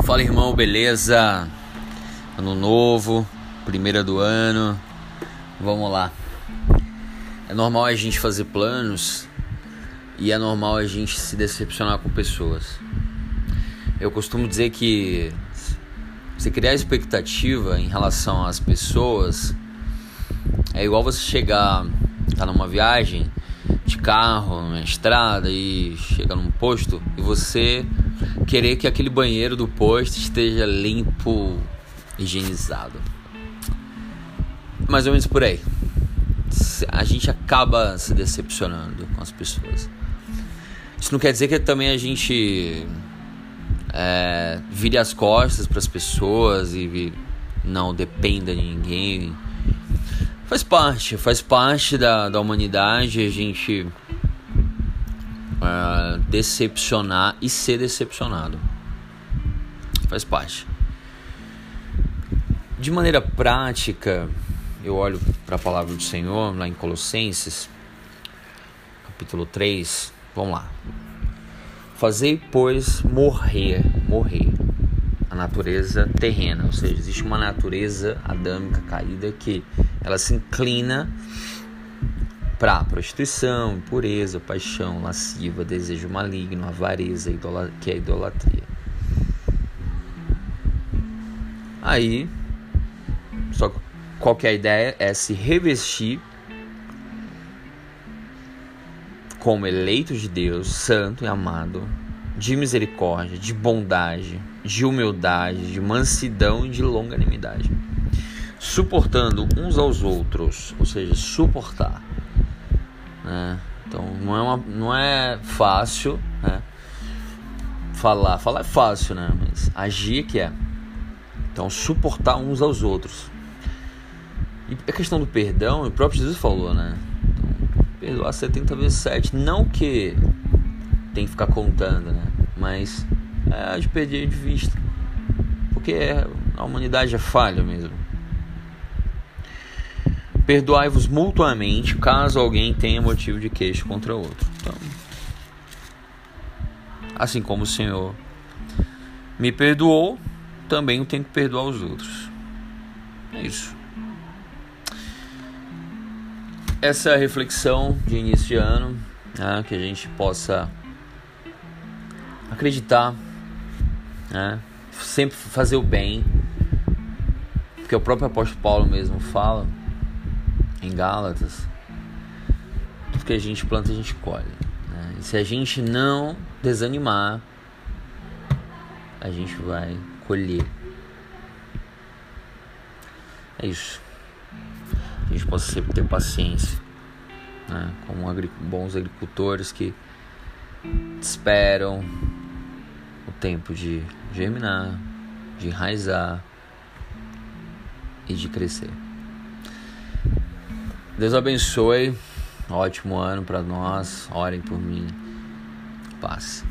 Fala irmão, beleza? Ano novo, primeira do ano. Vamos lá. É normal a gente fazer planos e é normal a gente se decepcionar com pessoas. Eu costumo dizer que você criar expectativa em relação às pessoas é igual você chegar, tá numa viagem de carro, na estrada e chega num posto e você querer que aquele banheiro do posto esteja limpo, higienizado. Mais ou menos por aí. A gente acaba se decepcionando com as pessoas. Isso não quer dizer que também a gente é, vire as costas para as pessoas e não dependa de ninguém. Faz parte, faz parte da, da humanidade a gente uh, decepcionar e ser decepcionado. Faz parte. De maneira prática, eu olho para a palavra do Senhor lá em Colossenses, capítulo 3. Vamos lá. Fazei, pois, morrer, morrer a natureza terrena, ou seja, existe uma natureza adâmica caída que ela se inclina para prostituição, impureza, paixão, lasciva, desejo maligno, avareza, que é idolatria. Aí, só qual que é a ideia? É se revestir como eleito de Deus, santo e amado, de misericórdia, de bondade, de humildade, de mansidão e de longanimidade, suportando uns aos outros, ou seja, suportar né? Então não é, uma, não é fácil né? falar. Falar é fácil, né? Mas agir que é. Então suportar uns aos outros. E a questão do perdão, o próprio Jesus falou, né? Então, perdoar 70 vezes 7. Não que tem que ficar contando, né? Mas é de perder de vista. Porque a humanidade é falha mesmo. Perdoai-vos mutuamente caso alguém tenha motivo de queixa contra outro. Então, assim como o Senhor me perdoou, também eu tenho que perdoar os outros. É isso. Essa é a reflexão de início de ano, né, que a gente possa acreditar, né, sempre fazer o bem, porque o próprio apóstolo Paulo mesmo fala em Gálatas, tudo que a gente planta a gente colhe. Né? E se a gente não desanimar, a gente vai colher. É isso. A gente possa sempre ter paciência, né? como bons agricultores que esperam o tempo de germinar, de enraizar e de crescer. Deus abençoe. Ótimo ano para nós. Orem por mim. Paz.